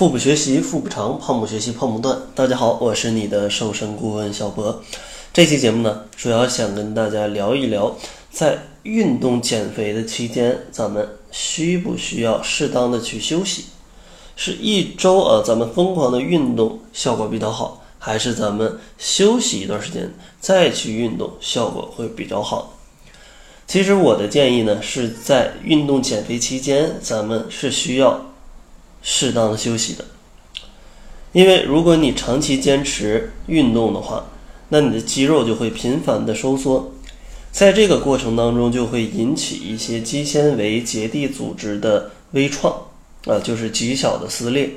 腹部学习腹部长，胖不学习胖不断。大家好，我是你的瘦身顾问小博。这期节目呢，主要想跟大家聊一聊，在运动减肥的期间，咱们需不需要适当的去休息？是一周啊，咱们疯狂的运动效果比较好，还是咱们休息一段时间再去运动效果会比较好？其实我的建议呢，是在运动减肥期间，咱们是需要。适当的休息的，因为如果你长期坚持运动的话，那你的肌肉就会频繁的收缩，在这个过程当中就会引起一些肌纤维结缔组织的微创啊，就是极小的撕裂。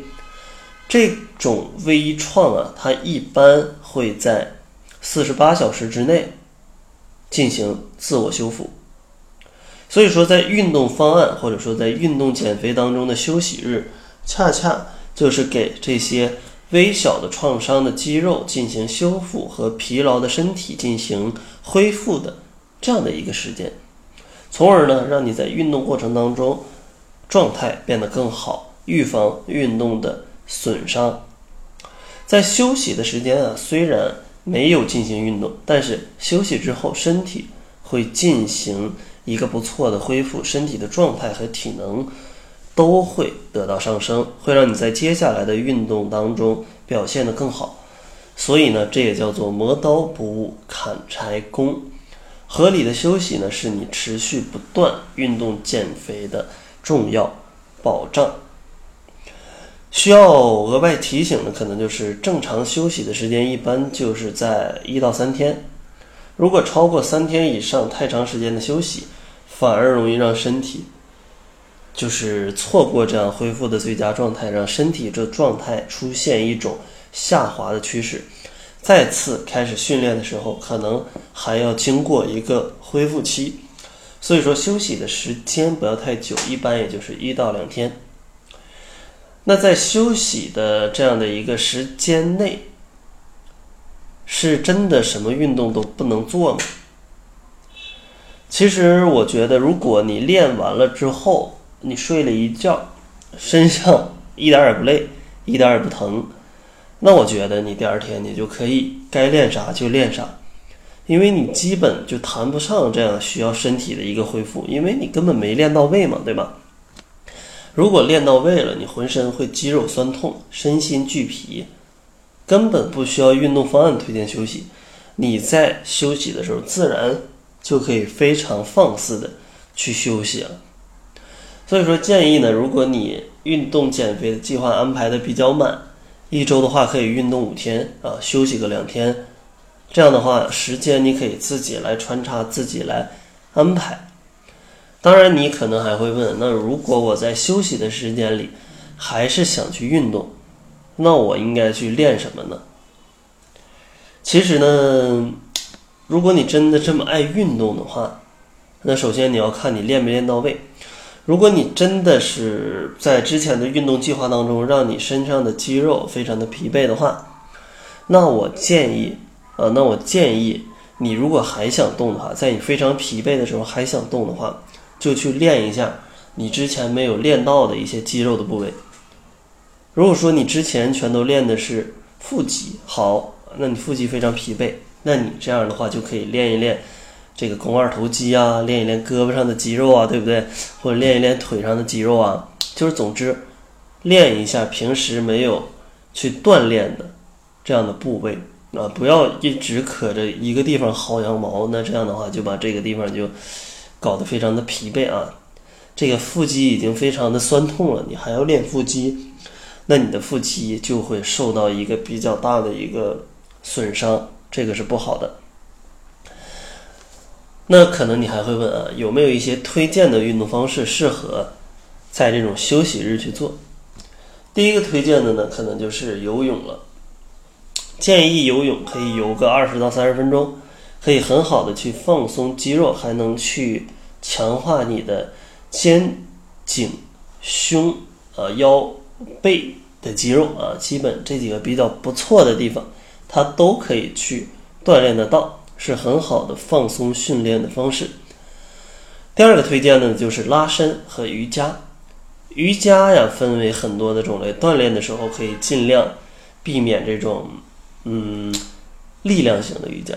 这种微创啊，它一般会在四十八小时之内进行自我修复。所以说，在运动方案或者说在运动减肥当中的休息日。恰恰就是给这些微小的创伤的肌肉进行修复和疲劳的身体进行恢复的这样的一个时间，从而呢，让你在运动过程当中状态变得更好，预防运动的损伤。在休息的时间啊，虽然没有进行运动，但是休息之后身体会进行一个不错的恢复，身体的状态和体能。都会得到上升，会让你在接下来的运动当中表现得更好。所以呢，这也叫做磨刀不误砍柴工。合理的休息呢，是你持续不断运动减肥的重要保障。需要额外提醒的，可能就是正常休息的时间一般就是在一到三天。如果超过三天以上，太长时间的休息，反而容易让身体。就是错过这样恢复的最佳状态，让身体这状态出现一种下滑的趋势。再次开始训练的时候，可能还要经过一个恢复期。所以说，休息的时间不要太久，一般也就是一到两天。那在休息的这样的一个时间内，是真的什么运动都不能做吗？其实我觉得，如果你练完了之后，你睡了一觉，身上一点也不累，一点也不疼，那我觉得你第二天你就可以该练啥就练啥，因为你基本就谈不上这样需要身体的一个恢复，因为你根本没练到位嘛，对吧？如果练到位了，你浑身会肌肉酸痛，身心俱疲，根本不需要运动方案推荐休息，你在休息的时候自然就可以非常放肆的去休息了。所以说，建议呢，如果你运动减肥的计划安排的比较满，一周的话可以运动五天啊，休息个两天，这样的话时间你可以自己来穿插，自己来安排。当然，你可能还会问，那如果我在休息的时间里还是想去运动，那我应该去练什么呢？其实呢，如果你真的这么爱运动的话，那首先你要看你练没练到位。如果你真的是在之前的运动计划当中，让你身上的肌肉非常的疲惫的话，那我建议，呃，那我建议你如果还想动的话，在你非常疲惫的时候还想动的话，就去练一下你之前没有练到的一些肌肉的部位。如果说你之前全都练的是腹肌，好，那你腹肌非常疲惫，那你这样的话就可以练一练。这个肱二头肌啊，练一练胳膊上的肌肉啊，对不对？或者练一练腿上的肌肉啊，就是总之，练一下平时没有去锻炼的这样的部位啊，不要一直可着一个地方薅羊毛，那这样的话就把这个地方就搞得非常的疲惫啊。这个腹肌已经非常的酸痛了，你还要练腹肌，那你的腹肌就会受到一个比较大的一个损伤，这个是不好的。那可能你还会问啊，有没有一些推荐的运动方式适合在这种休息日去做？第一个推荐的呢，可能就是游泳了。建议游泳可以游个二十到三十分钟，可以很好的去放松肌肉，还能去强化你的肩、颈、胸、呃腰、背的肌肉啊，基本这几个比较不错的地方，它都可以去锻炼得到。是很好的放松训练的方式。第二个推荐呢，就是拉伸和瑜伽。瑜伽呀，分为很多的种类，锻炼的时候可以尽量避免这种嗯力量型的瑜伽，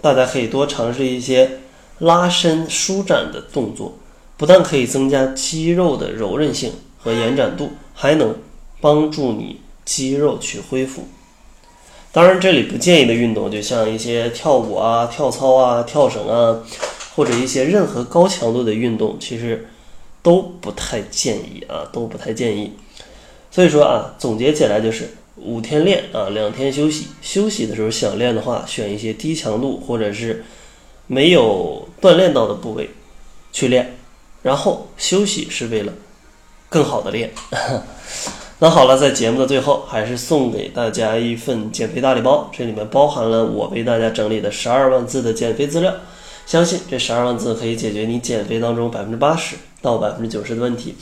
大家可以多尝试一些拉伸、舒展的动作，不但可以增加肌肉的柔韧性和延展度，还能帮助你肌肉去恢复。当然，这里不建议的运动，就像一些跳舞啊、跳操啊、跳绳啊，或者一些任何高强度的运动，其实都不太建议啊，都不太建议。所以说啊，总结起来就是五天练啊，两天休息。休息的时候想练的话，选一些低强度或者是没有锻炼到的部位去练，然后休息是为了更好的练。那好了，在节目的最后，还是送给大家一份减肥大礼包，这里面包含了我为大家整理的十二万字的减肥资料，相信这十二万字可以解决你减肥当中百分之八十到百分之九十的问题。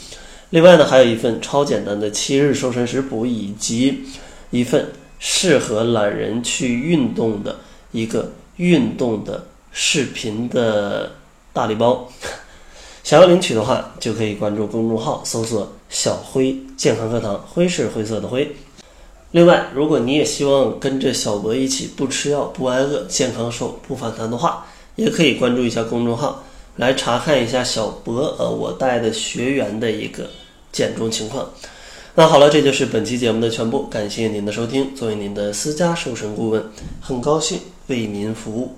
另外呢，还有一份超简单的七日瘦身食谱，以及一份适合懒人去运动的一个运动的视频的大礼包。想要领取的话，就可以关注公众号，搜索“小辉健康课堂”，辉是灰色的灰。另外，如果你也希望跟着小博一起不吃药、不挨饿、健康瘦、不反弹的话，也可以关注一下公众号，来查看一下小博呃我带的学员的一个减重情况。那好了，这就是本期节目的全部，感谢您的收听。作为您的私家瘦身顾问，很高兴为您服务。